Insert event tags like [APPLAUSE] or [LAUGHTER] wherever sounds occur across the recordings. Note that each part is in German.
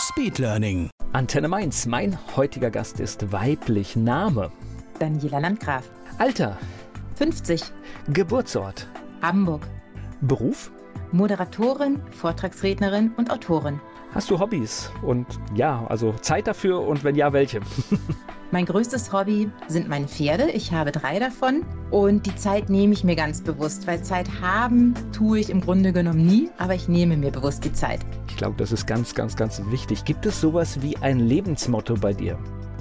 Speedlearning. Antenne Mainz. Mein heutiger Gast ist weiblich. Name. Daniela Landgraf. Alter. 50. Geburtsort. Hamburg. Beruf. Moderatorin, Vortragsrednerin und Autorin. Hast du Hobbys? Und ja, also Zeit dafür und wenn ja, welche? [LAUGHS] Mein größtes Hobby sind meine Pferde. Ich habe drei davon. Und die Zeit nehme ich mir ganz bewusst, weil Zeit haben tue ich im Grunde genommen nie, aber ich nehme mir bewusst die Zeit. Ich glaube, das ist ganz, ganz, ganz wichtig. Gibt es sowas wie ein Lebensmotto bei dir?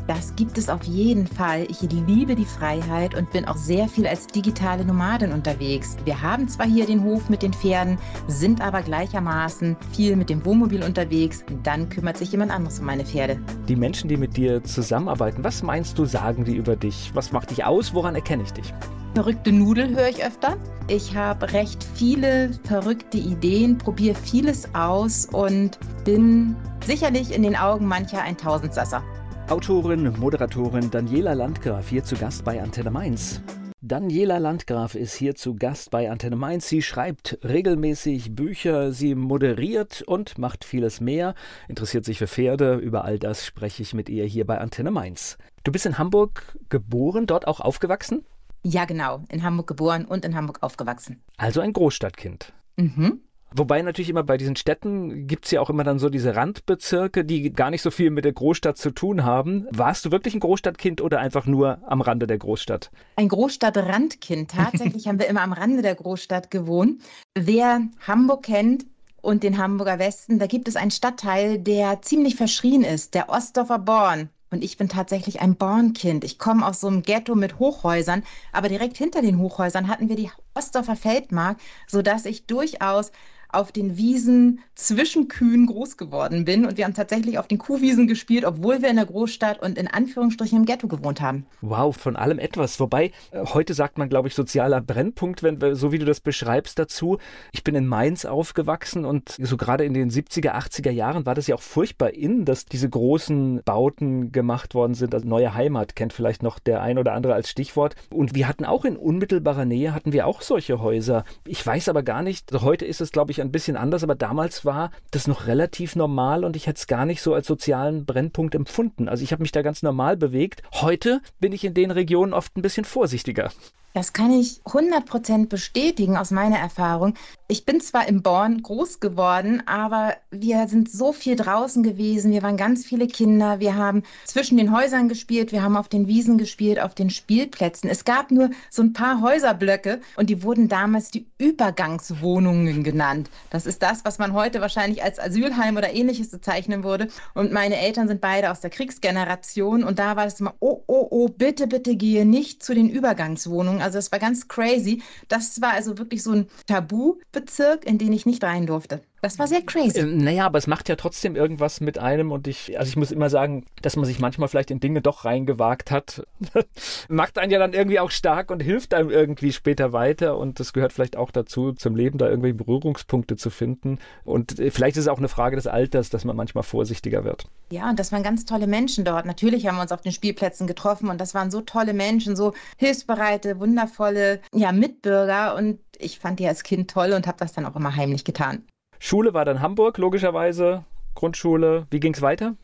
Das gibt es auf jeden Fall. Ich liebe die Freiheit und bin auch sehr viel als digitale Nomadin unterwegs. Wir haben zwar hier den Hof mit den Pferden, sind aber gleichermaßen viel mit dem Wohnmobil unterwegs. Dann kümmert sich jemand anderes um meine Pferde. Die Menschen, die mit dir zusammenarbeiten, was meinst du, sagen die über dich? Was macht dich aus? Woran erkenne ich dich? Verrückte Nudel höre ich öfter. Ich habe recht viele verrückte Ideen, probiere vieles aus und bin sicherlich in den Augen mancher ein Tausendsasser. Autorin, Moderatorin Daniela Landgraf hier zu Gast bei Antenne Mainz. Daniela Landgraf ist hier zu Gast bei Antenne Mainz. Sie schreibt regelmäßig Bücher, sie moderiert und macht vieles mehr, interessiert sich für Pferde. Über all das spreche ich mit ihr hier bei Antenne Mainz. Du bist in Hamburg geboren, dort auch aufgewachsen? Ja, genau. In Hamburg geboren und in Hamburg aufgewachsen. Also ein Großstadtkind. Mhm. Wobei natürlich immer bei diesen Städten gibt es ja auch immer dann so diese Randbezirke, die gar nicht so viel mit der Großstadt zu tun haben. Warst du wirklich ein Großstadtkind oder einfach nur am Rande der Großstadt? Ein Großstadtrandkind. [LAUGHS] Tatsächlich haben wir immer am Rande der Großstadt gewohnt. Wer Hamburg kennt, und den Hamburger Westen, da gibt es einen Stadtteil, der ziemlich verschrien ist, der Ostdorfer Born. Und ich bin tatsächlich ein Bornkind. Ich komme aus so einem Ghetto mit Hochhäusern, aber direkt hinter den Hochhäusern hatten wir die Ostdorfer Feldmark, sodass ich durchaus auf den Wiesen zwischen Kühen groß geworden bin. Und wir haben tatsächlich auf den Kuhwiesen gespielt, obwohl wir in der Großstadt und in Anführungsstrichen im Ghetto gewohnt haben. Wow, von allem etwas. Wobei, äh, heute sagt man, glaube ich, sozialer Brennpunkt, wenn, so wie du das beschreibst dazu. Ich bin in Mainz aufgewachsen und so gerade in den 70er, 80er Jahren war das ja auch furchtbar in, dass diese großen Bauten gemacht worden sind. Also neue Heimat kennt vielleicht noch der ein oder andere als Stichwort. Und wir hatten auch in unmittelbarer Nähe, hatten wir auch solche Häuser. Ich weiß aber gar nicht, heute ist es, glaube ich, ein bisschen anders, aber damals war das noch relativ normal und ich hätte es gar nicht so als sozialen Brennpunkt empfunden. Also ich habe mich da ganz normal bewegt. Heute bin ich in den Regionen oft ein bisschen vorsichtiger. Das kann ich 100% bestätigen aus meiner Erfahrung. Ich bin zwar in Born groß geworden, aber wir sind so viel draußen gewesen. Wir waren ganz viele Kinder. Wir haben zwischen den Häusern gespielt. Wir haben auf den Wiesen gespielt, auf den Spielplätzen. Es gab nur so ein paar Häuserblöcke und die wurden damals die Übergangswohnungen genannt. Das ist das, was man heute wahrscheinlich als Asylheim oder ähnliches bezeichnen würde. Und meine Eltern sind beide aus der Kriegsgeneration und da war es immer, oh, oh, oh, bitte, bitte gehe nicht zu den Übergangswohnungen. Also es war ganz crazy. Das war also wirklich so ein Tabubezirk, in den ich nicht rein durfte. Das war sehr crazy. Ähm, naja, aber es macht ja trotzdem irgendwas mit einem und ich, also ich muss immer sagen, dass man sich manchmal vielleicht in Dinge doch reingewagt hat, [LAUGHS] macht einen ja dann irgendwie auch stark und hilft einem irgendwie später weiter und das gehört vielleicht auch dazu, zum Leben da irgendwie Berührungspunkte zu finden und äh, vielleicht ist es auch eine Frage des Alters, dass man manchmal vorsichtiger wird. Ja, und das waren ganz tolle Menschen dort. Natürlich haben wir uns auf den Spielplätzen getroffen und das waren so tolle Menschen, so hilfsbereite, wundervolle ja, Mitbürger und ich fand die als Kind toll und habe das dann auch immer heimlich getan. Schule war dann Hamburg, logischerweise. Grundschule. Wie ging es weiter?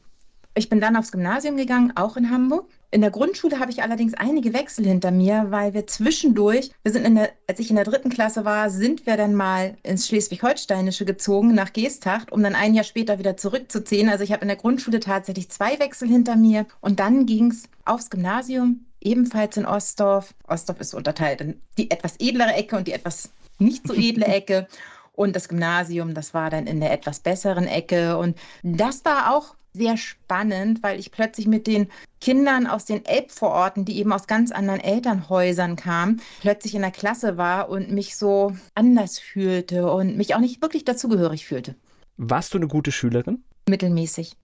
Ich bin dann aufs Gymnasium gegangen, auch in Hamburg. In der Grundschule habe ich allerdings einige Wechsel hinter mir, weil wir zwischendurch, wir sind in der, als ich in der dritten Klasse war, sind wir dann mal ins Schleswig-Holsteinische gezogen, nach Geesthacht, um dann ein Jahr später wieder zurückzuziehen. Also ich habe in der Grundschule tatsächlich zwei Wechsel hinter mir und dann ging es aufs Gymnasium, ebenfalls in Ostdorf. Ostdorf ist unterteilt in die etwas edlere Ecke und die etwas nicht so edle [LAUGHS] Ecke. Und das Gymnasium, das war dann in der etwas besseren Ecke. Und das war auch sehr spannend, weil ich plötzlich mit den Kindern aus den Elbvororten, die eben aus ganz anderen Elternhäusern kamen, plötzlich in der Klasse war und mich so anders fühlte und mich auch nicht wirklich dazugehörig fühlte. Warst du eine gute Schülerin? Mittelmäßig.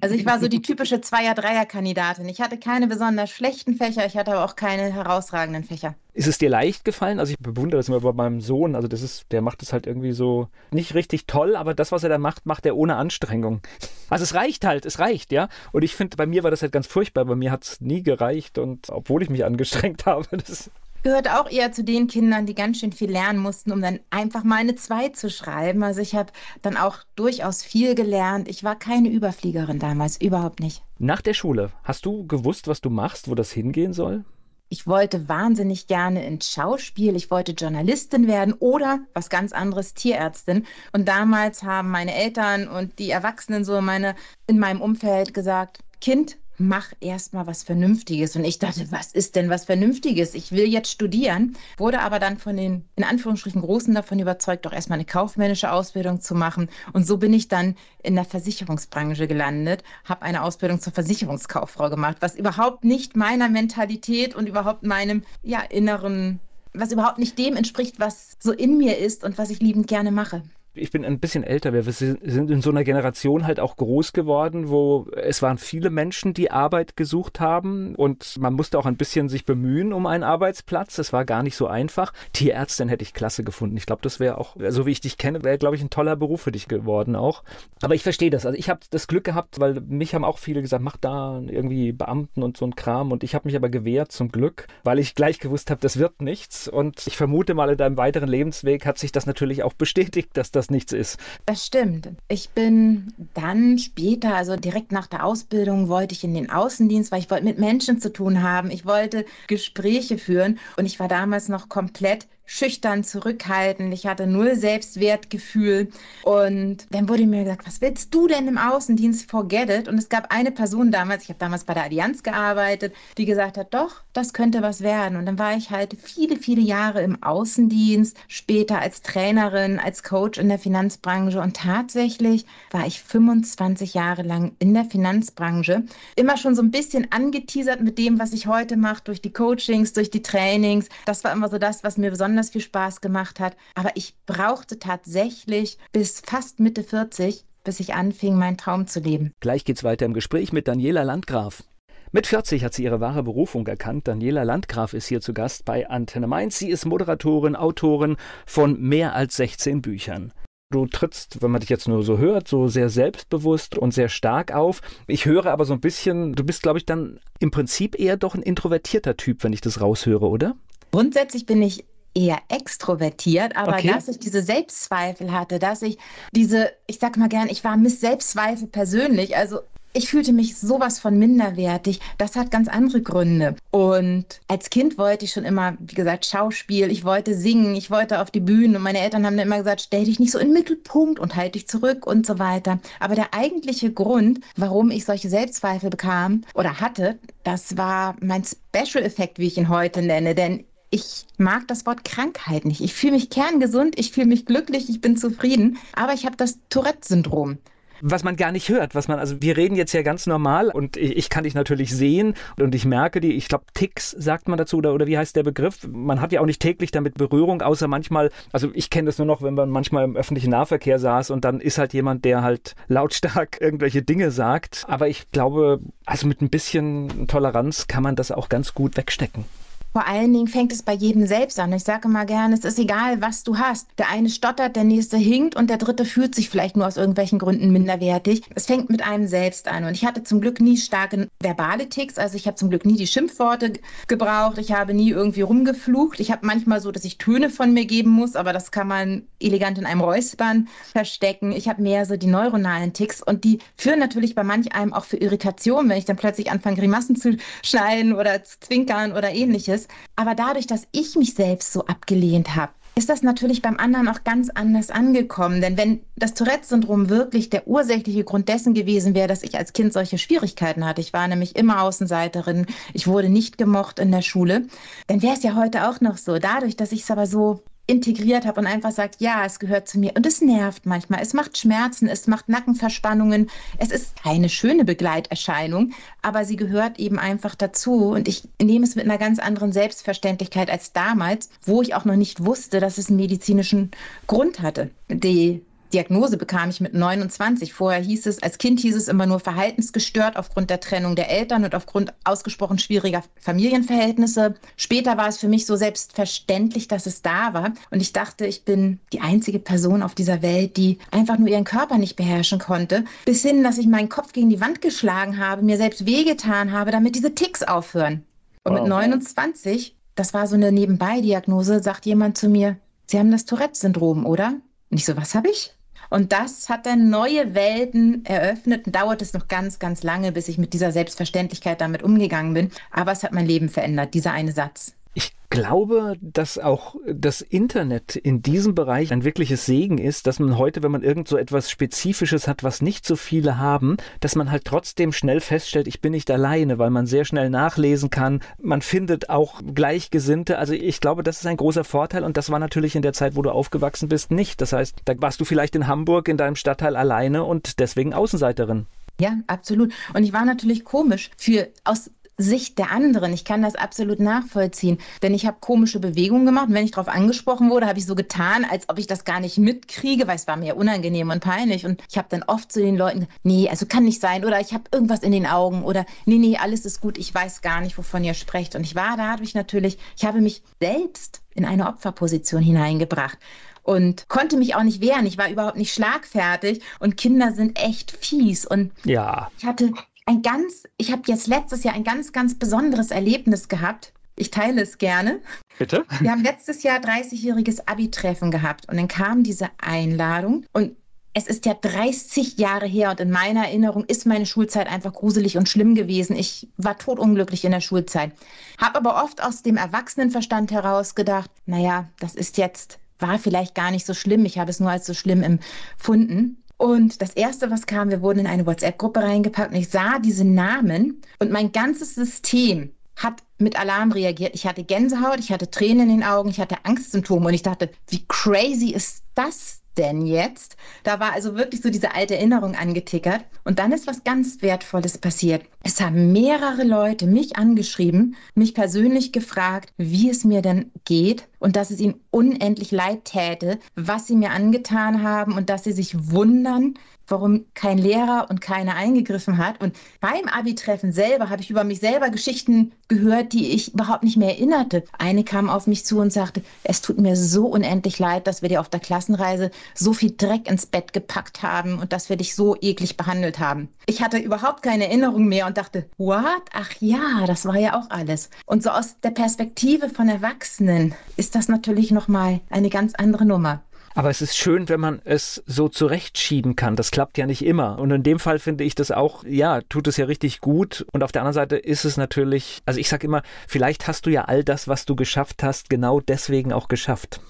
Also ich war so die typische Zweier-Dreier-Kandidatin. Ich hatte keine besonders schlechten Fächer, ich hatte aber auch keine herausragenden Fächer. Ist es dir leicht gefallen? Also ich bewundere das immer bei meinem Sohn. Also das ist, der macht es halt irgendwie so nicht richtig toll, aber das, was er da macht, macht er ohne Anstrengung. [LAUGHS] Also es reicht halt, es reicht, ja. Und ich finde, bei mir war das halt ganz furchtbar. Bei mir hat es nie gereicht und obwohl ich mich angestrengt [LAUGHS] habe, das gehört auch eher zu den Kindern, die ganz schön viel lernen mussten, um dann einfach mal eine 2 zu schreiben. Also ich habe dann auch durchaus viel gelernt. Ich war keine Überfliegerin damals, überhaupt nicht. Nach der Schule, hast du gewusst, was du machst, wo das hingehen soll? Ich wollte wahnsinnig gerne ins Schauspiel, ich wollte Journalistin werden oder was ganz anderes, Tierärztin. Und damals haben meine Eltern und die Erwachsenen so meine in meinem Umfeld gesagt, Kind, mach erstmal was Vernünftiges. Und ich dachte, was ist denn was Vernünftiges? Ich will jetzt studieren, wurde aber dann von den, in Anführungsstrichen, Großen davon überzeugt, doch erstmal eine kaufmännische Ausbildung zu machen. Und so bin ich dann in der Versicherungsbranche gelandet, habe eine Ausbildung zur Versicherungskauffrau gemacht, was überhaupt nicht meiner Mentalität und überhaupt meinem ja, inneren was überhaupt nicht dem entspricht, was so in mir ist und was ich liebend gerne mache ich bin ein bisschen älter. Wir sind in so einer Generation halt auch groß geworden, wo es waren viele Menschen, die Arbeit gesucht haben und man musste auch ein bisschen sich bemühen um einen Arbeitsplatz. Es war gar nicht so einfach. Tierärztin hätte ich klasse gefunden. Ich glaube, das wäre auch, so wie ich dich kenne, wäre, glaube ich, ein toller Beruf für dich geworden auch. Aber ich verstehe das. Also ich habe das Glück gehabt, weil mich haben auch viele gesagt, mach da irgendwie Beamten und so ein Kram und ich habe mich aber gewehrt zum Glück, weil ich gleich gewusst habe, das wird nichts und ich vermute mal in deinem weiteren Lebensweg hat sich das natürlich auch bestätigt, dass das nichts ist. Das stimmt. Ich bin dann später, also direkt nach der Ausbildung, wollte ich in den Außendienst, weil ich wollte mit Menschen zu tun haben. Ich wollte Gespräche führen und ich war damals noch komplett schüchtern, zurückhaltend. Ich hatte null Selbstwertgefühl. Und dann wurde mir gesagt, was willst du denn im Außendienst? Forget it. Und es gab eine Person damals, ich habe damals bei der Allianz gearbeitet, die gesagt hat, doch, das könnte was werden. Und dann war ich halt viele, viele Jahre im Außendienst, später als Trainerin, als Coach in der Finanzbranche. Und tatsächlich war ich 25 Jahre lang in der Finanzbranche. Immer schon so ein bisschen angeteasert mit dem, was ich heute mache, durch die Coachings, durch die Trainings. Das war immer so das, was mir besonders besonders viel Spaß gemacht hat. Aber ich brauchte tatsächlich bis fast Mitte 40, bis ich anfing, meinen Traum zu leben. Gleich geht's weiter im Gespräch mit Daniela Landgraf. Mit 40 hat sie ihre wahre Berufung erkannt. Daniela Landgraf ist hier zu Gast bei Antenne Mainz. Sie ist Moderatorin, Autorin von mehr als 16 Büchern. Du trittst, wenn man dich jetzt nur so hört, so sehr selbstbewusst und sehr stark auf. Ich höre aber so ein bisschen, du bist, glaube ich, dann im Prinzip eher doch ein introvertierter Typ, wenn ich das raushöre, oder? Grundsätzlich bin ich eher extrovertiert, aber okay. dass ich diese Selbstzweifel hatte, dass ich diese, ich sag mal gern, ich war Miss Selbstzweifel persönlich, also ich fühlte mich sowas von minderwertig. Das hat ganz andere Gründe. Und als Kind wollte ich schon immer, wie gesagt, Schauspiel. Ich wollte singen, ich wollte auf die Bühne. Und meine Eltern haben dann immer gesagt, stell dich nicht so in den Mittelpunkt und halt dich zurück und so weiter. Aber der eigentliche Grund, warum ich solche Selbstzweifel bekam oder hatte, das war mein Special-Effekt, wie ich ihn heute nenne. Denn ich mag das Wort Krankheit nicht. Ich fühle mich kerngesund, ich fühle mich glücklich, ich bin zufrieden, aber ich habe das Tourette-Syndrom was man gar nicht hört, was man, also wir reden jetzt ja ganz normal und ich, ich kann dich natürlich sehen und ich merke die, ich glaube Ticks sagt man dazu oder, oder wie heißt der Begriff? Man hat ja auch nicht täglich damit Berührung, außer manchmal, also ich kenne das nur noch, wenn man manchmal im öffentlichen Nahverkehr saß und dann ist halt jemand, der halt lautstark [LAUGHS] irgendwelche Dinge sagt, aber ich glaube, also mit ein bisschen Toleranz kann man das auch ganz gut wegstecken. Vor allen Dingen fängt es bei jedem selbst an. Ich sage immer gerne, es ist egal, was du hast. Der eine stottert, der nächste hinkt und der dritte fühlt sich vielleicht nur aus irgendwelchen Gründen minderwertig. Es fängt mit einem selbst an. Und ich hatte zum Glück nie starke verbale Ticks. Also ich habe zum Glück nie die Schimpfworte gebraucht. Ich habe nie irgendwie rumgeflucht. Ich habe manchmal so, dass ich Töne von mir geben muss, aber das kann man elegant in einem Räuspern verstecken. Ich habe mehr so die neuronalen Ticks und die führen natürlich bei manch einem auch für Irritation, wenn ich dann plötzlich anfange, Grimassen zu schneiden oder zu zwinkern oder ähnliches ist. Aber dadurch, dass ich mich selbst so abgelehnt habe, ist das natürlich beim anderen auch ganz anders angekommen. Denn wenn das Tourette-Syndrom wirklich der ursächliche Grund dessen gewesen wäre, dass ich als Kind solche Schwierigkeiten hatte, ich war nämlich immer Außenseiterin, ich wurde nicht gemocht in der Schule, dann wäre es ja heute auch noch so. Dadurch, dass ich es aber so integriert habe und einfach sagt, ja, es gehört zu mir. Und es nervt manchmal. Es macht Schmerzen, es macht Nackenverspannungen. Es ist keine schöne Begleiterscheinung, aber sie gehört eben einfach dazu. Und ich nehme es mit einer ganz anderen Selbstverständlichkeit als damals, wo ich auch noch nicht wusste, dass es einen medizinischen Grund hatte, die Diagnose bekam ich mit 29. Vorher hieß es, als Kind hieß es immer nur verhaltensgestört aufgrund der Trennung der Eltern und aufgrund ausgesprochen schwieriger Familienverhältnisse. Später war es für mich so selbstverständlich, dass es da war. Und ich dachte, ich bin die einzige Person auf dieser Welt, die einfach nur ihren Körper nicht beherrschen konnte. Bis hin, dass ich meinen Kopf gegen die Wand geschlagen habe, mir selbst wehgetan habe, damit diese Ticks aufhören. Und wow. mit 29, das war so eine Nebenbei-Diagnose, sagt jemand zu mir, Sie haben das Tourette-Syndrom, oder? Und ich so, was habe ich? Und das hat dann neue Welten eröffnet. Und dauert es noch ganz, ganz lange, bis ich mit dieser Selbstverständlichkeit damit umgegangen bin. Aber es hat mein Leben verändert, dieser eine Satz. Ich glaube, dass auch das Internet in diesem Bereich ein wirkliches Segen ist, dass man heute, wenn man irgend so etwas Spezifisches hat, was nicht so viele haben, dass man halt trotzdem schnell feststellt, ich bin nicht alleine, weil man sehr schnell nachlesen kann. Man findet auch Gleichgesinnte. Also ich glaube, das ist ein großer Vorteil und das war natürlich in der Zeit, wo du aufgewachsen bist, nicht. Das heißt, da warst du vielleicht in Hamburg in deinem Stadtteil alleine und deswegen Außenseiterin. Ja, absolut. Und ich war natürlich komisch für aus Sicht der anderen. Ich kann das absolut nachvollziehen, denn ich habe komische Bewegungen gemacht. Und wenn ich darauf angesprochen wurde, habe ich so getan, als ob ich das gar nicht mitkriege, weil es war mir unangenehm und peinlich. Und ich habe dann oft zu den Leuten, nee, also kann nicht sein oder ich habe irgendwas in den Augen oder nee, nee, alles ist gut, ich weiß gar nicht, wovon ihr sprecht. Und ich war dadurch natürlich, ich habe mich selbst in eine Opferposition hineingebracht und konnte mich auch nicht wehren. Ich war überhaupt nicht schlagfertig und Kinder sind echt fies. Und ja. ich hatte ein ganz, ich habe jetzt letztes Jahr ein ganz, ganz besonderes Erlebnis gehabt. Ich teile es gerne. Bitte? Wir haben letztes Jahr 30-jähriges Abi-Treffen gehabt und dann kam diese Einladung und es ist ja 30 Jahre her und in meiner Erinnerung ist meine Schulzeit einfach gruselig und schlimm gewesen. Ich war totunglücklich in der Schulzeit. Habe aber oft aus dem Erwachsenenverstand heraus gedacht, naja, das ist jetzt, war vielleicht gar nicht so schlimm. Ich habe es nur als so schlimm empfunden. Und das Erste, was kam, wir wurden in eine WhatsApp-Gruppe reingepackt und ich sah diese Namen und mein ganzes System hat mit Alarm reagiert. Ich hatte Gänsehaut, ich hatte Tränen in den Augen, ich hatte Angstsymptome und ich dachte, wie crazy ist das denn jetzt? Da war also wirklich so diese alte Erinnerung angetickert. Und dann ist was ganz Wertvolles passiert. Es haben mehrere Leute mich angeschrieben, mich persönlich gefragt, wie es mir denn geht und dass es ihnen unendlich leid täte, was sie mir angetan haben und dass sie sich wundern, warum kein Lehrer und keiner eingegriffen hat. Und beim Abi-Treffen selber habe ich über mich selber Geschichten gehört, die ich überhaupt nicht mehr erinnerte. Eine kam auf mich zu und sagte, es tut mir so unendlich leid, dass wir dir auf der Klassenreise so viel Dreck ins Bett gepackt haben und dass wir dich so eklig behandelt haben. Ich hatte überhaupt keine Erinnerung mehr und dachte, what? Ach ja, das war ja auch alles. Und so aus der Perspektive von Erwachsenen ist das natürlich nochmal eine ganz andere Nummer. Aber es ist schön, wenn man es so zurechtschieben kann. Das klappt ja nicht immer. Und in dem Fall finde ich das auch, ja, tut es ja richtig gut. Und auf der anderen Seite ist es natürlich, also ich sage immer, vielleicht hast du ja all das, was du geschafft hast, genau deswegen auch geschafft.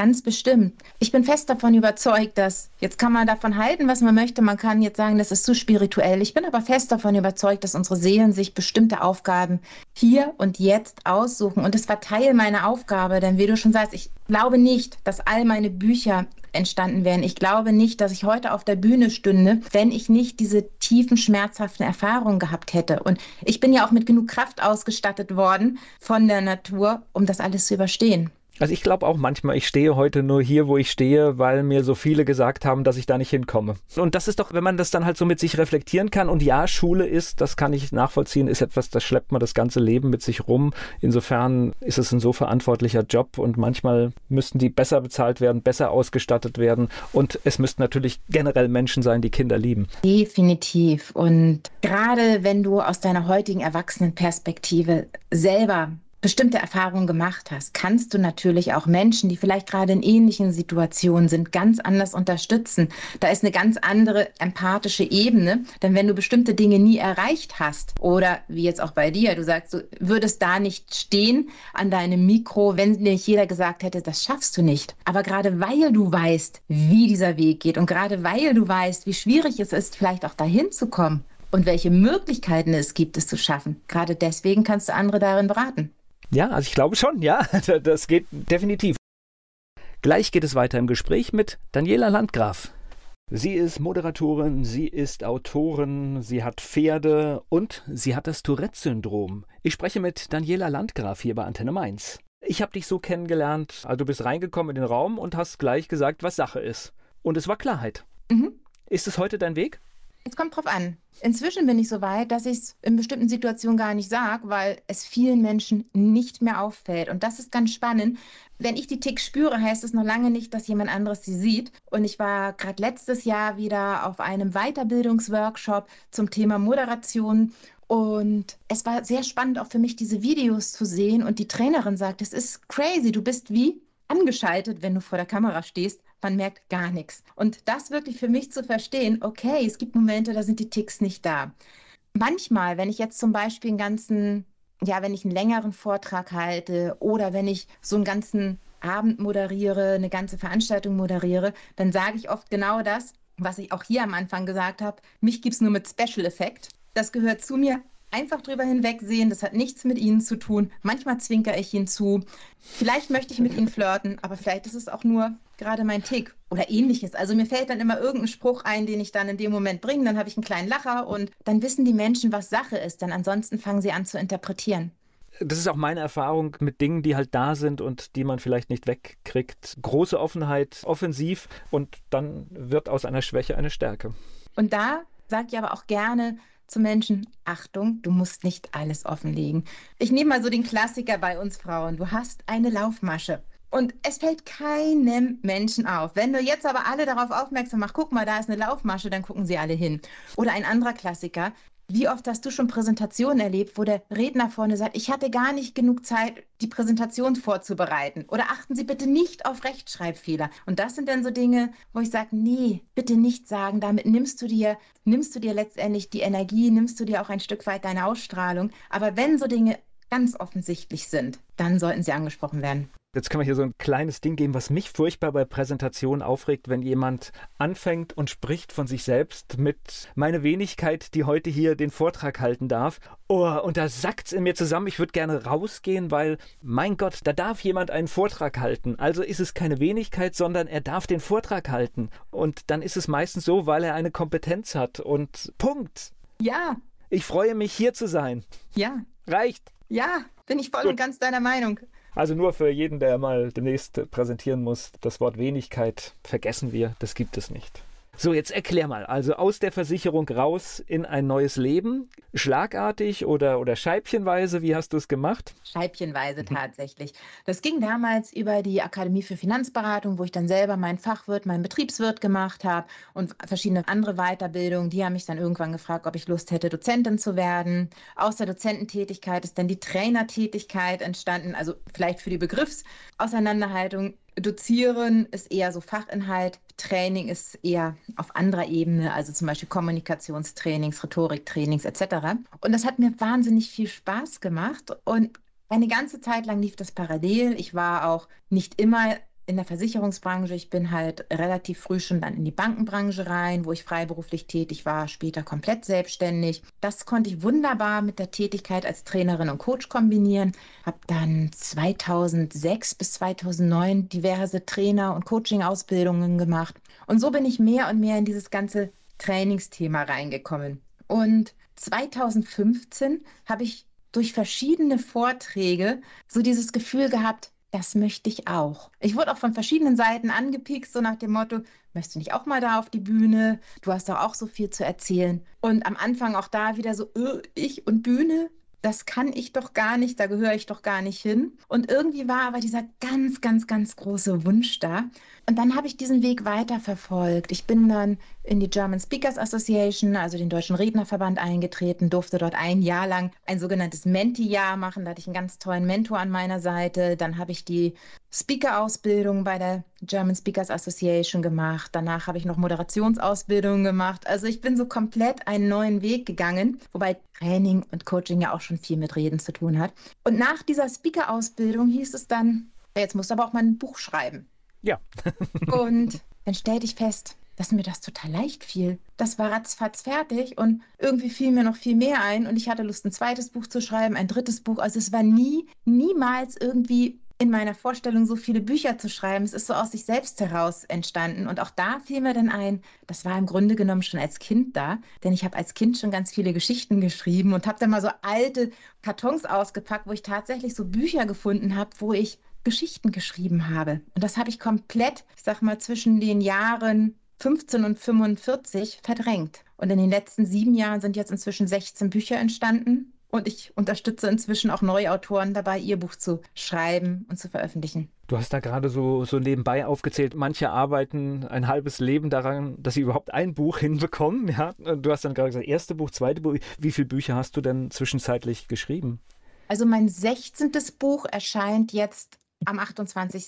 Ganz bestimmt. Ich bin fest davon überzeugt, dass, jetzt kann man davon halten, was man möchte, man kann jetzt sagen, das ist zu spirituell. Ich bin aber fest davon überzeugt, dass unsere Seelen sich bestimmte Aufgaben hier und jetzt aussuchen. Und es war Teil meiner Aufgabe, denn wie du schon sagst, ich glaube nicht, dass all meine Bücher entstanden wären. Ich glaube nicht, dass ich heute auf der Bühne stünde, wenn ich nicht diese tiefen, schmerzhaften Erfahrungen gehabt hätte. Und ich bin ja auch mit genug Kraft ausgestattet worden von der Natur, um das alles zu überstehen. Also ich glaube auch manchmal, ich stehe heute nur hier, wo ich stehe, weil mir so viele gesagt haben, dass ich da nicht hinkomme. Und das ist doch, wenn man das dann halt so mit sich reflektieren kann und ja, Schule ist, das kann ich nachvollziehen, ist etwas, das schleppt man das ganze Leben mit sich rum. Insofern ist es ein so verantwortlicher Job und manchmal müssten die besser bezahlt werden, besser ausgestattet werden und es müssten natürlich generell Menschen sein, die Kinder lieben. Definitiv. Und gerade wenn du aus deiner heutigen Erwachsenenperspektive selber bestimmte Erfahrungen gemacht hast, kannst du natürlich auch Menschen, die vielleicht gerade in ähnlichen Situationen sind, ganz anders unterstützen. Da ist eine ganz andere empathische Ebene, denn wenn du bestimmte Dinge nie erreicht hast oder wie jetzt auch bei dir, du sagst, du würdest da nicht stehen an deinem Mikro, wenn nicht jeder gesagt hätte, das schaffst du nicht. Aber gerade weil du weißt, wie dieser Weg geht und gerade weil du weißt, wie schwierig es ist, vielleicht auch dahin zu kommen, und welche Möglichkeiten es gibt, es zu schaffen. Gerade deswegen kannst du andere darin beraten. Ja, also ich glaube schon, ja, [LAUGHS] das geht definitiv. Gleich geht es weiter im Gespräch mit Daniela Landgraf. Sie ist Moderatorin, sie ist Autorin, sie hat Pferde und sie hat das Tourette-Syndrom. Ich spreche mit Daniela Landgraf hier bei Antenne Mainz. Ich habe dich so kennengelernt, also du bist reingekommen in den Raum und hast gleich gesagt, was Sache ist. Und es war Klarheit. Mhm. Ist es heute dein Weg? Es kommt drauf an. Inzwischen bin ich so weit, dass ich es in bestimmten Situationen gar nicht sage, weil es vielen Menschen nicht mehr auffällt. Und das ist ganz spannend. Wenn ich die Ticks spüre, heißt es noch lange nicht, dass jemand anderes sie sieht. Und ich war gerade letztes Jahr wieder auf einem Weiterbildungsworkshop zum Thema Moderation. Und es war sehr spannend auch für mich, diese Videos zu sehen. Und die Trainerin sagt, es ist crazy, du bist wie angeschaltet, wenn du vor der Kamera stehst man merkt gar nichts. Und das wirklich für mich zu verstehen, okay, es gibt Momente, da sind die Ticks nicht da. Manchmal, wenn ich jetzt zum Beispiel einen ganzen, ja, wenn ich einen längeren Vortrag halte oder wenn ich so einen ganzen Abend moderiere, eine ganze Veranstaltung moderiere, dann sage ich oft genau das, was ich auch hier am Anfang gesagt habe. Mich gibt es nur mit Special Effekt. Das gehört zu mir einfach drüber hinwegsehen. Das hat nichts mit ihnen zu tun. Manchmal zwinker ich ihnen zu. Vielleicht möchte ich mit ihnen flirten, aber vielleicht ist es auch nur gerade mein Tick oder ähnliches. Also mir fällt dann immer irgendein Spruch ein, den ich dann in dem Moment bringe. Dann habe ich einen kleinen Lacher und dann wissen die Menschen, was Sache ist. Denn ansonsten fangen sie an zu interpretieren. Das ist auch meine Erfahrung mit Dingen, die halt da sind und die man vielleicht nicht wegkriegt. Große Offenheit, offensiv und dann wird aus einer Schwäche eine Stärke. Und da sage ich aber auch gerne, zu Menschen, Achtung, du musst nicht alles offenlegen. Ich nehme mal so den Klassiker bei uns Frauen. Du hast eine Laufmasche. Und es fällt keinem Menschen auf. Wenn du jetzt aber alle darauf aufmerksam machst, guck mal, da ist eine Laufmasche, dann gucken sie alle hin. Oder ein anderer Klassiker, wie oft hast du schon Präsentationen erlebt, wo der Redner vorne sagt, ich hatte gar nicht genug Zeit, die Präsentation vorzubereiten? Oder achten Sie bitte nicht auf Rechtschreibfehler. Und das sind dann so Dinge, wo ich sage, nee, bitte nicht sagen. Damit nimmst du dir, nimmst du dir letztendlich die Energie, nimmst du dir auch ein Stück weit deine Ausstrahlung. Aber wenn so Dinge ganz offensichtlich sind, dann sollten sie angesprochen werden. Jetzt können wir hier so ein kleines Ding geben, was mich furchtbar bei Präsentationen aufregt, wenn jemand anfängt und spricht von sich selbst mit meine Wenigkeit, die heute hier den Vortrag halten darf. Oh, und da sackt's in mir zusammen. Ich würde gerne rausgehen, weil, mein Gott, da darf jemand einen Vortrag halten. Also ist es keine Wenigkeit, sondern er darf den Vortrag halten. Und dann ist es meistens so, weil er eine Kompetenz hat. Und Punkt. Ja. Ich freue mich, hier zu sein. Ja. Reicht. Ja, bin ich voll Gut. und ganz deiner Meinung. Also nur für jeden, der mal demnächst präsentieren muss, das Wort Wenigkeit vergessen wir, das gibt es nicht. So, jetzt erklär mal. Also aus der Versicherung raus in ein neues Leben. Schlagartig oder, oder scheibchenweise? Wie hast du es gemacht? Scheibchenweise tatsächlich. Das ging damals über die Akademie für Finanzberatung, wo ich dann selber meinen Fachwirt, meinen Betriebswirt gemacht habe und verschiedene andere Weiterbildungen. Die haben mich dann irgendwann gefragt, ob ich Lust hätte, Dozentin zu werden. Aus der Dozententätigkeit ist dann die Trainertätigkeit entstanden. Also vielleicht für die Begriffsauseinanderhaltung Dozieren ist eher so Fachinhalt, Training ist eher auf anderer Ebene, also zum Beispiel Kommunikationstrainings, Rhetoriktrainings etc. Und das hat mir wahnsinnig viel Spaß gemacht und eine ganze Zeit lang lief das parallel. Ich war auch nicht immer in der Versicherungsbranche. Ich bin halt relativ früh schon dann in die Bankenbranche rein, wo ich freiberuflich tätig war, später komplett selbstständig. Das konnte ich wunderbar mit der Tätigkeit als Trainerin und Coach kombinieren. Habe dann 2006 bis 2009 diverse Trainer- und Coaching-Ausbildungen gemacht. Und so bin ich mehr und mehr in dieses ganze Trainingsthema reingekommen. Und 2015 habe ich durch verschiedene Vorträge so dieses Gefühl gehabt, das möchte ich auch. Ich wurde auch von verschiedenen Seiten angepikst, so nach dem Motto, möchtest du nicht auch mal da auf die Bühne? Du hast doch auch so viel zu erzählen. Und am Anfang auch da wieder so, äh, ich und Bühne, das kann ich doch gar nicht, da gehöre ich doch gar nicht hin. Und irgendwie war aber dieser ganz, ganz, ganz große Wunsch da. Und dann habe ich diesen Weg weiterverfolgt. Ich bin dann in die German Speakers Association, also den Deutschen Rednerverband, eingetreten, durfte dort ein Jahr lang ein sogenanntes Menti-Jahr machen. Da hatte ich einen ganz tollen Mentor an meiner Seite. Dann habe ich die Speaker-Ausbildung bei der German Speakers Association gemacht. Danach habe ich noch Moderationsausbildungen gemacht. Also ich bin so komplett einen neuen Weg gegangen, wobei Training und Coaching ja auch schon viel mit Reden zu tun hat. Und nach dieser Speaker-Ausbildung hieß es dann, jetzt musst du aber auch mal ein Buch schreiben. Ja. [LAUGHS] und dann stellte ich fest, dass mir das total leicht fiel. Das war ratzfatz fertig und irgendwie fiel mir noch viel mehr ein und ich hatte Lust, ein zweites Buch zu schreiben, ein drittes Buch. Also es war nie, niemals irgendwie in meiner Vorstellung, so viele Bücher zu schreiben. Es ist so aus sich selbst heraus entstanden. Und auch da fiel mir dann ein, das war im Grunde genommen schon als Kind da, denn ich habe als Kind schon ganz viele Geschichten geschrieben und habe dann mal so alte Kartons ausgepackt, wo ich tatsächlich so Bücher gefunden habe, wo ich Geschichten geschrieben habe. Und das habe ich komplett, ich sag mal, zwischen den Jahren 15 und 45 verdrängt. Und in den letzten sieben Jahren sind jetzt inzwischen 16 Bücher entstanden. Und ich unterstütze inzwischen auch Neuautoren dabei, ihr Buch zu schreiben und zu veröffentlichen. Du hast da gerade so, so nebenbei aufgezählt, manche arbeiten ein halbes Leben daran, dass sie überhaupt ein Buch [LAUGHS] hinbekommen. Ja? Du hast dann gerade gesagt, erste Buch, zweite Buch. Wie viele Bücher hast du denn zwischenzeitlich geschrieben? Also mein 16. Buch erscheint jetzt am 28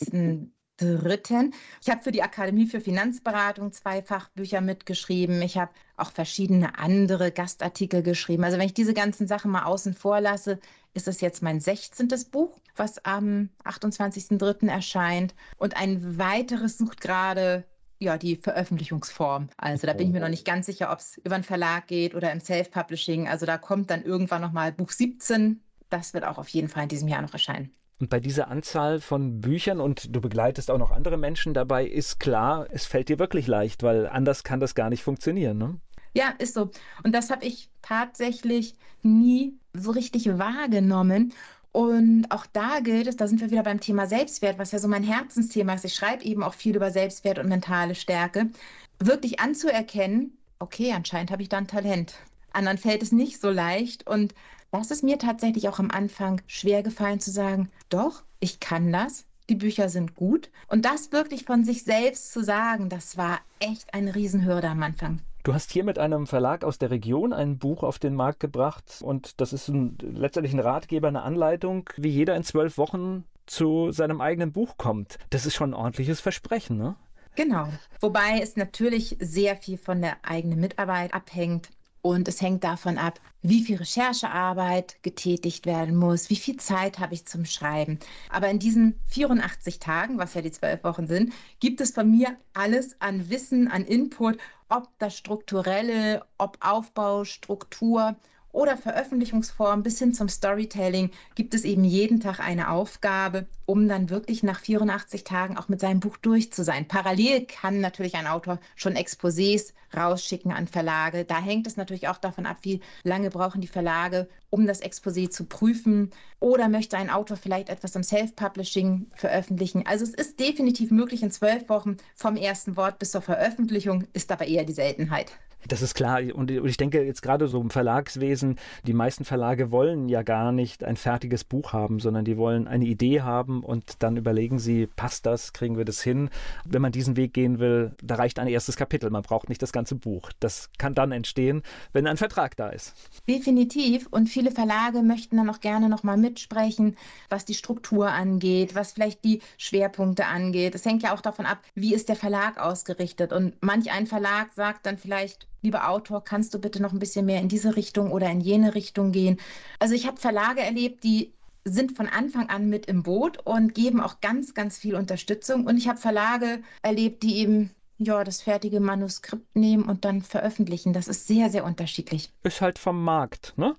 dritten. Ich habe für die Akademie für Finanzberatung zwei Fachbücher mitgeschrieben. Ich habe auch verschiedene andere Gastartikel geschrieben. Also wenn ich diese ganzen Sachen mal außen vor lasse, ist es jetzt mein 16. Buch, was am 28.03. erscheint. Und ein weiteres sucht gerade ja, die Veröffentlichungsform. Also da bin ich mir noch nicht ganz sicher, ob es über einen Verlag geht oder im Self-Publishing. Also da kommt dann irgendwann nochmal Buch 17. Das wird auch auf jeden Fall in diesem Jahr noch erscheinen. Und bei dieser Anzahl von Büchern und du begleitest auch noch andere Menschen dabei, ist klar, es fällt dir wirklich leicht, weil anders kann das gar nicht funktionieren. Ne? Ja, ist so. Und das habe ich tatsächlich nie so richtig wahrgenommen. Und auch da gilt es, da sind wir wieder beim Thema Selbstwert, was ja so mein Herzensthema ist. Ich schreibe eben auch viel über Selbstwert und mentale Stärke. Wirklich anzuerkennen, okay, anscheinend habe ich da ein Talent. Anderen fällt es nicht so leicht. Und das ist mir tatsächlich auch am Anfang schwer gefallen zu sagen, doch, ich kann das, die Bücher sind gut. Und das wirklich von sich selbst zu sagen, das war echt eine Riesenhürde am Anfang. Du hast hier mit einem Verlag aus der Region ein Buch auf den Markt gebracht und das ist ein, letztendlich ein Ratgeber, eine Anleitung, wie jeder in zwölf Wochen zu seinem eigenen Buch kommt. Das ist schon ein ordentliches Versprechen, ne? Genau. Wobei es natürlich sehr viel von der eigenen Mitarbeit abhängt. Und es hängt davon ab, wie viel Recherchearbeit getätigt werden muss, wie viel Zeit habe ich zum Schreiben. Aber in diesen 84 Tagen, was ja die zwölf Wochen sind, gibt es von mir alles an Wissen, an Input, ob das strukturelle, ob Aufbau, Struktur oder Veröffentlichungsform bis hin zum Storytelling gibt es eben jeden Tag eine Aufgabe, um dann wirklich nach 84 Tagen auch mit seinem Buch durch zu sein. Parallel kann natürlich ein Autor schon Exposés rausschicken an Verlage. Da hängt es natürlich auch davon ab, wie lange brauchen die Verlage, um das Exposé zu prüfen. Oder möchte ein Autor vielleicht etwas im Self-Publishing veröffentlichen. Also es ist definitiv möglich in zwölf Wochen vom ersten Wort bis zur Veröffentlichung, ist aber eher die Seltenheit. Das ist klar. Und ich denke jetzt gerade so im Verlagswesen, die meisten Verlage wollen ja gar nicht ein fertiges Buch haben, sondern die wollen eine Idee haben und dann überlegen sie, passt das, kriegen wir das hin. Wenn man diesen Weg gehen will, da reicht ein erstes Kapitel. Man braucht nicht das ganze Buch. Das kann dann entstehen, wenn ein Vertrag da ist. Definitiv. Und viele Verlage möchten dann auch gerne nochmal mitsprechen, was die Struktur angeht, was vielleicht die Schwerpunkte angeht. Es hängt ja auch davon ab, wie ist der Verlag ausgerichtet. Und manch ein Verlag sagt dann vielleicht, lieber Autor, kannst du bitte noch ein bisschen mehr in diese Richtung oder in jene Richtung gehen? Also ich habe Verlage erlebt, die sind von Anfang an mit im Boot und geben auch ganz, ganz viel Unterstützung. Und ich habe Verlage erlebt, die eben ja, das fertige Manuskript nehmen und dann veröffentlichen. Das ist sehr, sehr unterschiedlich. Ist halt vom Markt, ne?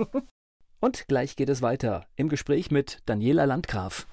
[LAUGHS] und gleich geht es weiter im Gespräch mit Daniela Landgraf.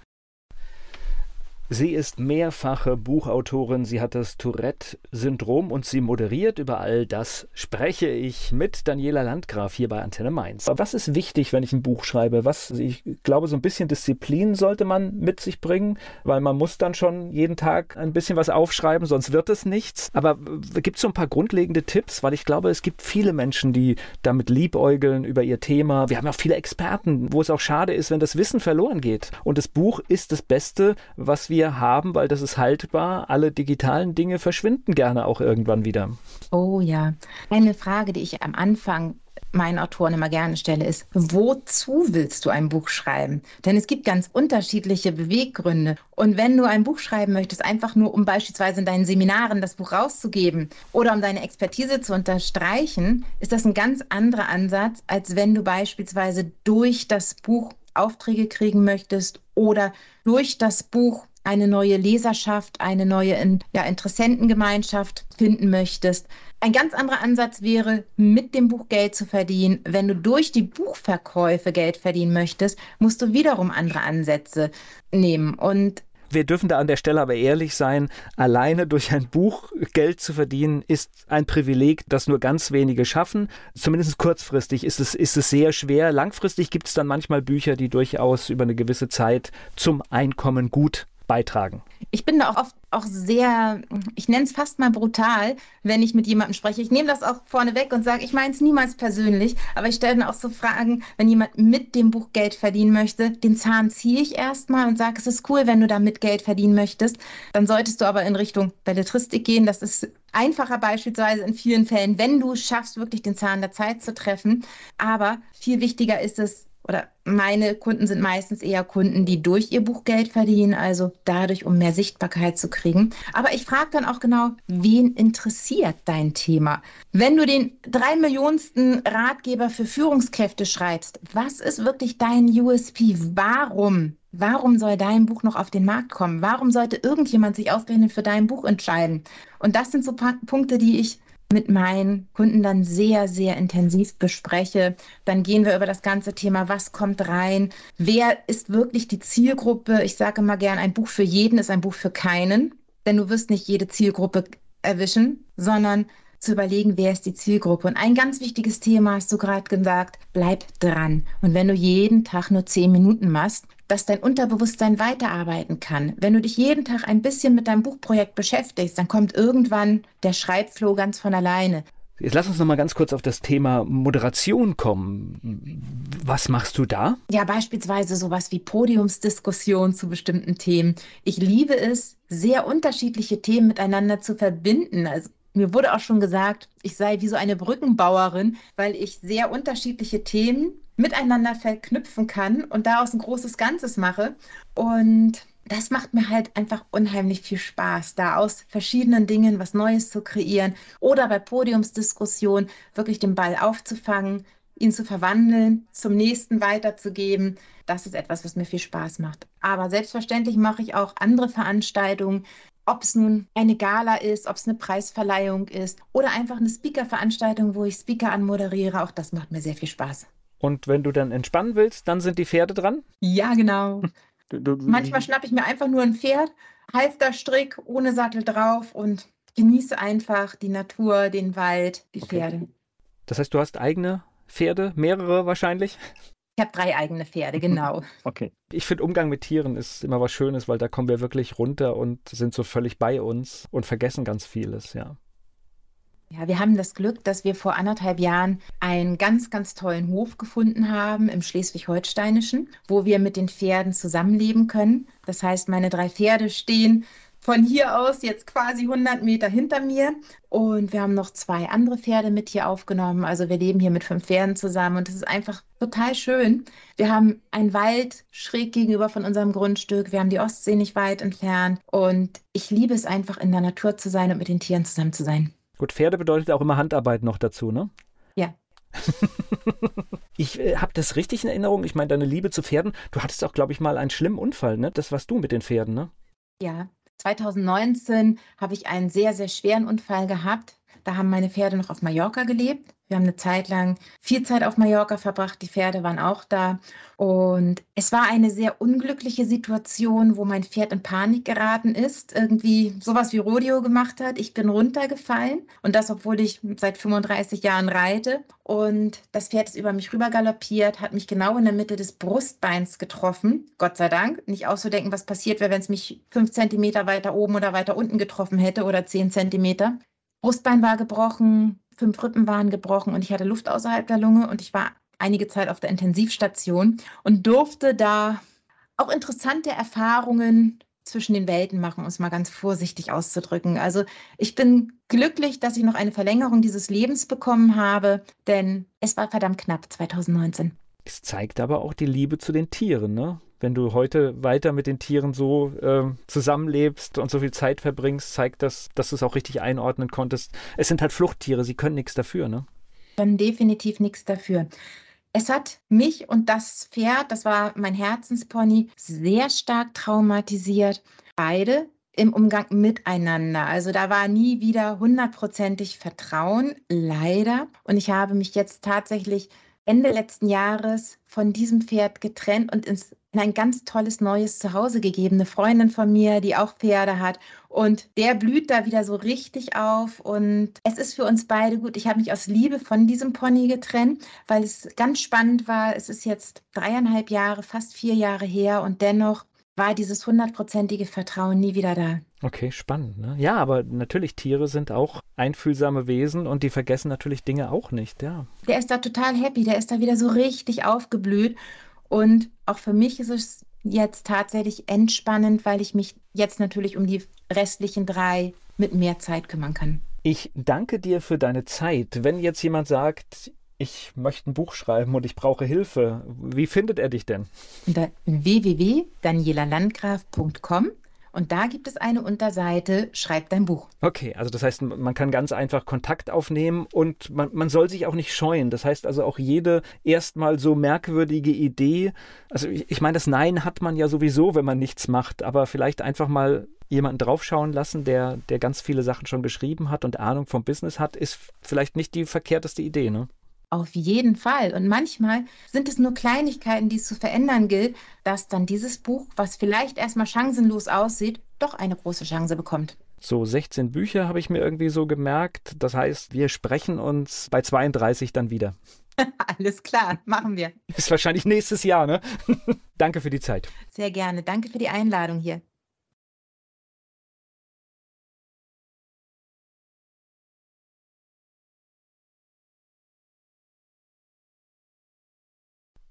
Sie ist mehrfache Buchautorin, sie hat das Tourette-Syndrom und sie moderiert über all das. Spreche ich mit Daniela Landgraf hier bei Antenne Mainz. Was ist wichtig, wenn ich ein Buch schreibe? Was, ich glaube, so ein bisschen Disziplin sollte man mit sich bringen, weil man muss dann schon jeden Tag ein bisschen was aufschreiben, sonst wird es nichts. Aber gibt es so ein paar grundlegende Tipps? Weil ich glaube, es gibt viele Menschen, die damit liebäugeln über ihr Thema. Wir haben auch viele Experten, wo es auch schade ist, wenn das Wissen verloren geht. Und das Buch ist das Beste, was wir wir haben, weil das ist haltbar. Alle digitalen Dinge verschwinden gerne auch irgendwann wieder. Oh ja. Eine Frage, die ich am Anfang meinen Autoren immer gerne stelle, ist, wozu willst du ein Buch schreiben? Denn es gibt ganz unterschiedliche Beweggründe. Und wenn du ein Buch schreiben möchtest, einfach nur um beispielsweise in deinen Seminaren das Buch rauszugeben oder um deine Expertise zu unterstreichen, ist das ein ganz anderer Ansatz, als wenn du beispielsweise durch das Buch Aufträge kriegen möchtest oder durch das Buch eine neue Leserschaft, eine neue ja, Interessentengemeinschaft finden möchtest. Ein ganz anderer Ansatz wäre, mit dem Buch Geld zu verdienen. Wenn du durch die Buchverkäufe Geld verdienen möchtest, musst du wiederum andere Ansätze nehmen. Und Wir dürfen da an der Stelle aber ehrlich sein, alleine durch ein Buch Geld zu verdienen, ist ein Privileg, das nur ganz wenige schaffen. Zumindest kurzfristig ist es, ist es sehr schwer. Langfristig gibt es dann manchmal Bücher, die durchaus über eine gewisse Zeit zum Einkommen gut beitragen. Ich bin da auch oft auch sehr, ich nenne es fast mal brutal, wenn ich mit jemandem spreche. Ich nehme das auch vorne weg und sage, ich meine es niemals persönlich, aber ich stelle dann auch so Fragen, wenn jemand mit dem Buch Geld verdienen möchte, den Zahn ziehe ich erstmal und sage, es ist cool, wenn du damit Geld verdienen möchtest. Dann solltest du aber in Richtung Belletristik gehen. Das ist einfacher beispielsweise in vielen Fällen, wenn du schaffst, wirklich den Zahn der Zeit zu treffen. Aber viel wichtiger ist es, oder meine Kunden sind meistens eher Kunden, die durch ihr Buch Geld verdienen, also dadurch, um mehr Sichtbarkeit zu kriegen. Aber ich frage dann auch genau, wen interessiert dein Thema? Wenn du den drei Millionensten Ratgeber für Führungskräfte schreibst, was ist wirklich dein USP? Warum? Warum soll dein Buch noch auf den Markt kommen? Warum sollte irgendjemand sich ausgerechnet für dein Buch entscheiden? Und das sind so Punkte, die ich mit meinen Kunden dann sehr, sehr intensiv bespreche. Dann gehen wir über das ganze Thema, was kommt rein, wer ist wirklich die Zielgruppe. Ich sage immer gern, ein Buch für jeden ist ein Buch für keinen, denn du wirst nicht jede Zielgruppe erwischen, sondern zu überlegen, wer ist die Zielgruppe. Und ein ganz wichtiges Thema hast du gerade gesagt, bleib dran. Und wenn du jeden Tag nur zehn Minuten machst, dass dein Unterbewusstsein weiterarbeiten kann. Wenn du dich jeden Tag ein bisschen mit deinem Buchprojekt beschäftigst, dann kommt irgendwann der Schreibflow ganz von alleine. Jetzt lass uns noch mal ganz kurz auf das Thema Moderation kommen. Was machst du da? Ja, beispielsweise sowas wie Podiumsdiskussionen zu bestimmten Themen. Ich liebe es, sehr unterschiedliche Themen miteinander zu verbinden. Also mir wurde auch schon gesagt, ich sei wie so eine Brückenbauerin, weil ich sehr unterschiedliche Themen miteinander verknüpfen kann und daraus ein großes Ganzes mache. Und das macht mir halt einfach unheimlich viel Spaß, da aus verschiedenen Dingen was Neues zu kreieren oder bei Podiumsdiskussionen wirklich den Ball aufzufangen, ihn zu verwandeln, zum nächsten weiterzugeben. Das ist etwas, was mir viel Spaß macht. Aber selbstverständlich mache ich auch andere Veranstaltungen, ob es nun eine Gala ist, ob es eine Preisverleihung ist oder einfach eine Speaker-Veranstaltung, wo ich Speaker anmoderiere. Auch das macht mir sehr viel Spaß. Und wenn du dann entspannen willst, dann sind die Pferde dran? Ja, genau. [LAUGHS] Manchmal schnappe ich mir einfach nur ein Pferd, Halfterstrick ohne Sattel drauf und genieße einfach die Natur, den Wald, die okay. Pferde. Das heißt, du hast eigene Pferde, mehrere wahrscheinlich? Ich habe drei eigene Pferde, genau. Okay. Ich finde, Umgang mit Tieren ist immer was Schönes, weil da kommen wir wirklich runter und sind so völlig bei uns und vergessen ganz vieles, ja. Ja, wir haben das Glück, dass wir vor anderthalb Jahren einen ganz, ganz tollen Hof gefunden haben im Schleswig-Holsteinischen, wo wir mit den Pferden zusammenleben können. Das heißt, meine drei Pferde stehen von hier aus jetzt quasi 100 Meter hinter mir. Und wir haben noch zwei andere Pferde mit hier aufgenommen. Also wir leben hier mit fünf Pferden zusammen und es ist einfach total schön. Wir haben einen Wald schräg gegenüber von unserem Grundstück. Wir haben die Ostsee nicht weit entfernt. Und ich liebe es einfach in der Natur zu sein und mit den Tieren zusammen zu sein. Gut, Pferde bedeutet auch immer Handarbeit noch dazu, ne? Ja. [LAUGHS] ich äh, habe das richtig in Erinnerung. Ich meine, deine Liebe zu Pferden. Du hattest auch, glaube ich, mal einen schlimmen Unfall, ne? Das warst du mit den Pferden, ne? Ja, 2019 habe ich einen sehr, sehr schweren Unfall gehabt. Da haben meine Pferde noch auf Mallorca gelebt. Wir haben eine Zeit lang viel Zeit auf Mallorca verbracht. Die Pferde waren auch da. Und es war eine sehr unglückliche Situation, wo mein Pferd in Panik geraten ist, irgendwie sowas wie Rodeo gemacht hat. Ich bin runtergefallen und das, obwohl ich seit 35 Jahren reite. Und das Pferd ist über mich rüber galoppiert, hat mich genau in der Mitte des Brustbeins getroffen. Gott sei Dank. Nicht auszudenken, was passiert wäre, wenn es mich fünf Zentimeter weiter oben oder weiter unten getroffen hätte oder zehn Zentimeter. Brustbein war gebrochen, fünf Rippen waren gebrochen und ich hatte Luft außerhalb der Lunge und ich war einige Zeit auf der Intensivstation und durfte da auch interessante Erfahrungen zwischen den Welten machen, um es mal ganz vorsichtig auszudrücken. Also ich bin glücklich, dass ich noch eine Verlängerung dieses Lebens bekommen habe, denn es war verdammt knapp 2019. Es zeigt aber auch die Liebe zu den Tieren, ne? Wenn du heute weiter mit den Tieren so äh, zusammenlebst und so viel Zeit verbringst, zeigt das, dass du es auch richtig einordnen konntest. Es sind halt Fluchttiere, sie können nichts dafür, ne? Können definitiv nichts dafür. Es hat mich und das Pferd, das war mein Herzenspony, sehr stark traumatisiert. Beide im Umgang miteinander. Also da war nie wieder hundertprozentig Vertrauen, leider. Und ich habe mich jetzt tatsächlich Ende letzten Jahres von diesem Pferd getrennt und ins, in ein ganz tolles neues Zuhause gegeben. Eine Freundin von mir, die auch Pferde hat. Und der blüht da wieder so richtig auf. Und es ist für uns beide gut. Ich habe mich aus Liebe von diesem Pony getrennt, weil es ganz spannend war. Es ist jetzt dreieinhalb Jahre, fast vier Jahre her. Und dennoch war dieses hundertprozentige Vertrauen nie wieder da. Okay, spannend. Ne? Ja, aber natürlich, Tiere sind auch einfühlsame Wesen und die vergessen natürlich Dinge auch nicht, ja. Der ist da total happy, der ist da wieder so richtig aufgeblüht. Und auch für mich ist es jetzt tatsächlich entspannend, weil ich mich jetzt natürlich um die restlichen drei mit mehr Zeit kümmern kann. Ich danke dir für deine Zeit. Wenn jetzt jemand sagt, ich möchte ein Buch schreiben und ich brauche Hilfe. Wie findet er dich denn? Unter www.danielalandgraf.com und da gibt es eine Unterseite, schreib dein Buch. Okay, also das heißt, man kann ganz einfach Kontakt aufnehmen und man, man soll sich auch nicht scheuen. Das heißt also auch jede erstmal so merkwürdige Idee, also ich, ich meine, das Nein hat man ja sowieso, wenn man nichts macht, aber vielleicht einfach mal jemanden draufschauen lassen, der, der ganz viele Sachen schon geschrieben hat und Ahnung vom Business hat, ist vielleicht nicht die verkehrteste Idee, ne? Auf jeden Fall. Und manchmal sind es nur Kleinigkeiten, die es zu verändern gilt, dass dann dieses Buch, was vielleicht erstmal chancenlos aussieht, doch eine große Chance bekommt. So 16 Bücher habe ich mir irgendwie so gemerkt. Das heißt, wir sprechen uns bei 32 dann wieder. [LAUGHS] Alles klar, machen wir. Ist wahrscheinlich nächstes Jahr, ne? [LAUGHS] Danke für die Zeit. Sehr gerne. Danke für die Einladung hier.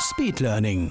Speed Learning.